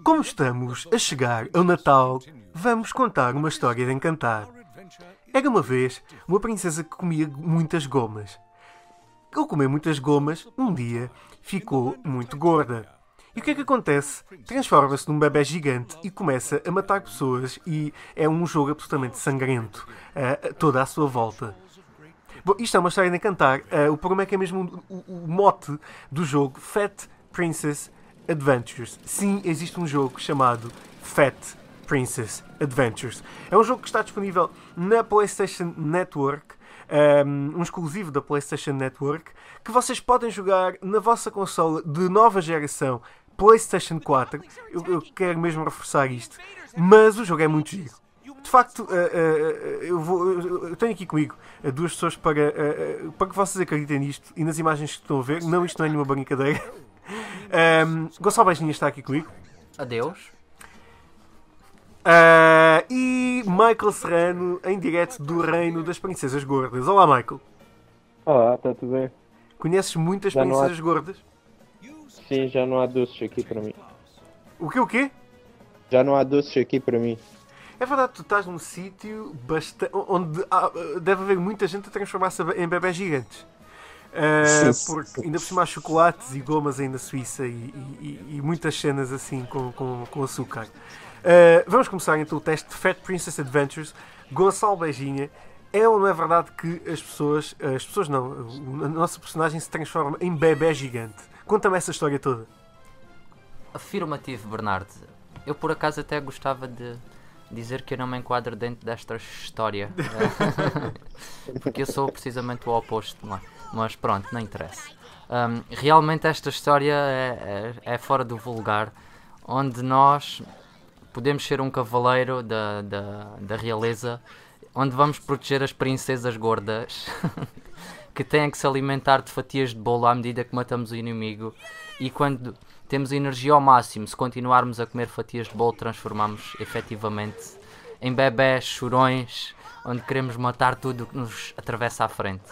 Como estamos a chegar ao Natal, vamos contar uma história de encantar. Era uma vez uma princesa que comia muitas gomas. Ao comer muitas gomas, um dia ficou muito gorda. E o que é que acontece? Transforma-se num bebê gigante e começa a matar pessoas e é um jogo absolutamente sangrento uh, toda à sua volta. Bom, isto é uma história de encantar. Uh, o problema é que é mesmo o mote do jogo Fat Princess Adventures. Sim, existe um jogo chamado Fat Princess Adventures. É um jogo que está disponível na PlayStation Network, um, um exclusivo da PlayStation Network, que vocês podem jogar na vossa consola de nova geração PlayStation 4. Eu, eu quero mesmo reforçar isto, mas o jogo é muito giro. De facto, uh, uh, eu, vou, eu, tenho aqui comigo uh, duas pessoas para, para que vocês acreditem nisto e nas imagens que estão a ver. Não, isto não é nenhuma brincadeira. Um, Gonçalo Beijinha está aqui comigo. Adeus. Uh, e Michael Serrano em direto do Reino das Princesas Gordas. Olá, Michael. Olá, está tudo bem? Conheces muitas já princesas há... gordas? Sim, já não há doces aqui para mim. O que o quê? Já não há doces aqui para mim. É verdade, tu estás num sítio bastante... onde há... deve haver muita gente a transformar-se em bebés gigantes. Uh, porque ainda por cima há chocolates e gomas aí na Suíça e, e, e muitas cenas assim com, com, com açúcar. Uh, vamos começar então o teste de Fat Princess Adventures. Gonçalo Beijinha. É ou não é verdade que as pessoas, as pessoas não, a nossa personagem se transforma em bebê gigante? Conta-me essa história toda. Afirmativo, Bernardo. Eu por acaso até gostava de dizer que eu não me enquadro dentro desta história. Porque eu sou precisamente o oposto, não é? Mas pronto, não interessa. Um, realmente esta história é, é, é, fora do vulgar, onde nós podemos ser um cavaleiro da, da, da realeza, onde vamos proteger as princesas gordas, que têm que se alimentar de fatias de bolo à medida que matamos o inimigo, e quando temos energia ao máximo, se continuarmos a comer fatias de bolo, transformamos efetivamente em bebés chorões, onde queremos matar tudo que nos atravessa à frente.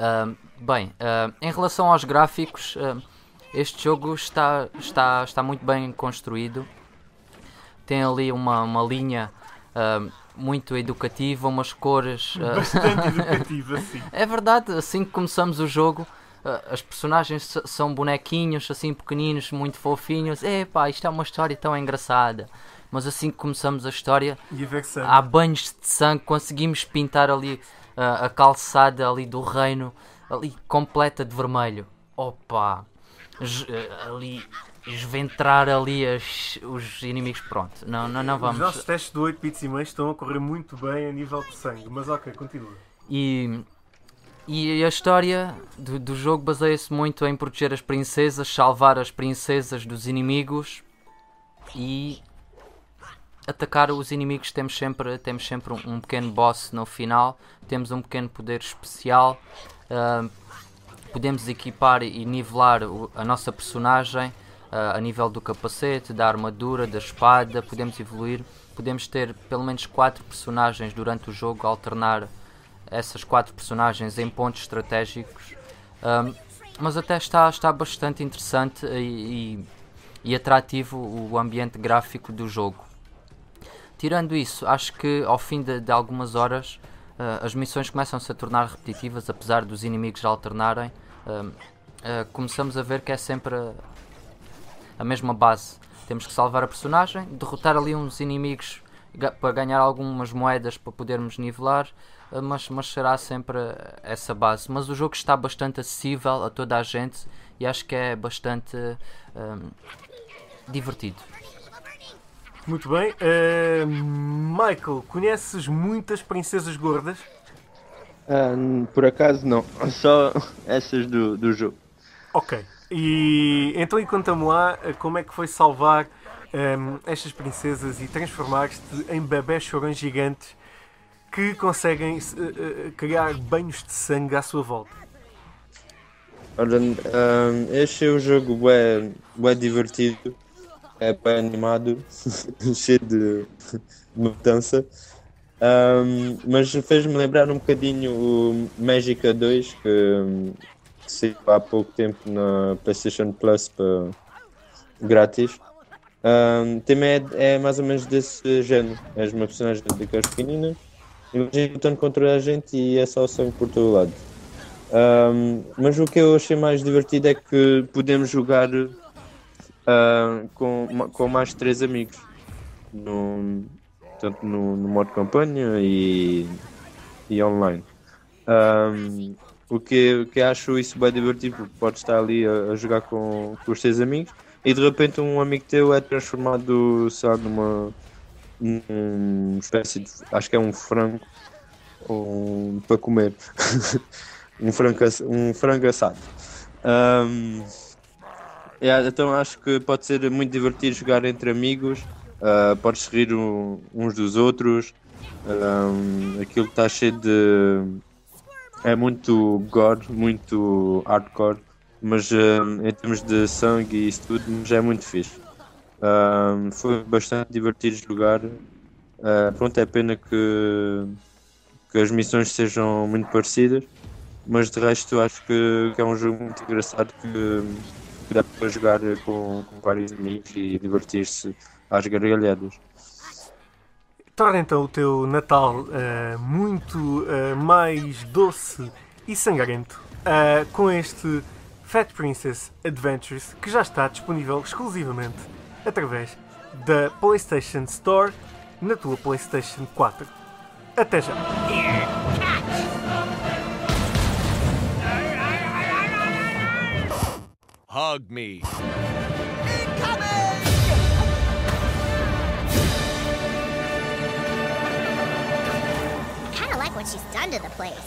Uh, bem, uh, em relação aos gráficos, uh, este jogo está, está, está muito bem construído. Tem ali uma, uma linha muito educativa, umas cores. Bastante educativa, sim. É verdade, assim que começamos o jogo. as personagens são bonequinhos assim pequeninos, muito fofinhos. Epá, isto é uma história tão engraçada mas assim que começamos a história, há banhos de sangue, conseguimos pintar ali a, a calçada ali do reino, ali completa de vermelho. Opa! Eh, ali esventrar ali as, os inimigos. Pronto, não, não, não vamos. Os nossos testes do 8 bits e meio estão a correr muito bem a nível de sangue, mas ok, continua. E, e a história do, do jogo baseia-se muito em proteger as princesas, salvar as princesas dos inimigos e atacar os inimigos temos sempre, temos sempre um, um, pequeno boss no final, temos um pequeno poder especial, uh, podemos equipar e nivelar o, a nossa personagem uh, a nível do capacete, da armadura, da espada, podemos evoluir, podemos ter pelo menos 4 personagens durante o jogo, alternar essas 4 personagens em pontos estratégicos. Uh, mas até está, está bastante interessante e, e, e atrativo o ambiente gráfico do jogo. Tirando isso, acho que ao fim de, de algumas horas uh, as missões começam-se a tornar repetitivas, apesar dos inimigos alternarem. Uh, começamos a ver que é sempre a mesma base. Temos que salvar a personagem, derrotar ali uns inimigos para ganhar algumas moedas para podermos nivelar, mas, mas será sempre essa base. Mas o jogo está bastante acessível a toda a gente e acho que é bastante divertido. Muito bem. Uh, Michael, conheces muitas princesas gordas? Uh, por acaso não. Só essas do, do jogo. Ok. E então e conta-me lá eh, como é que foi salvar um, ehm, estas princesas e transformar-te em bebés chorões gigantes que conseguem uh, criar banhos de sangue à sua volta. Ora, um, ehm, este é um jogo bem, bem divertido é bem animado, cheio de, de mudança. Um, mas fez-me lembrar um bocadinho o Magica 2 que, que saiu há pouco tempo na PlayStation Plus para, grátis. Um, também é, é mais ou menos desse género. És uma personagem daquelas pequeninas, imagina lutando contra a gente e é só sangue por todo lado. Um, mas o que eu achei mais divertido é que podemos jogar uh, com, com mais três amigos. No, tanto no, no modo campanha e, e online. Um, o que, que acho isso bem divertido, porque estar ali a, a jogar com, com os teus amigos e de repente um amigo teu é transformado, sei lá, numa, numa espécie de. acho que é um frango um, para comer. um, frango, um frango assado. Um, yeah, então acho que pode ser muito divertido jogar entre amigos. Uh, podes rir um, uns dos outros. Um, aquilo está cheio de é muito gore, muito hardcore, mas um, em termos de sangue e isso tudo, já é muito fixe. Um, foi bastante divertido jogar. Uh, pronto, é pena que, que as missões sejam muito parecidas, mas de resto acho que, que é um jogo muito engraçado que, dá para jogar com, com vários amigos e divertir-se às gargalhadas torna então o teu Natal uh, muito uh, mais doce e sangrento uh, com este Fat Princess Adventures que já está disponível exclusivamente através da PlayStation Store na tua PlayStation 4. Até já! Hug me. Incoming! Kinda like what she's done to the place.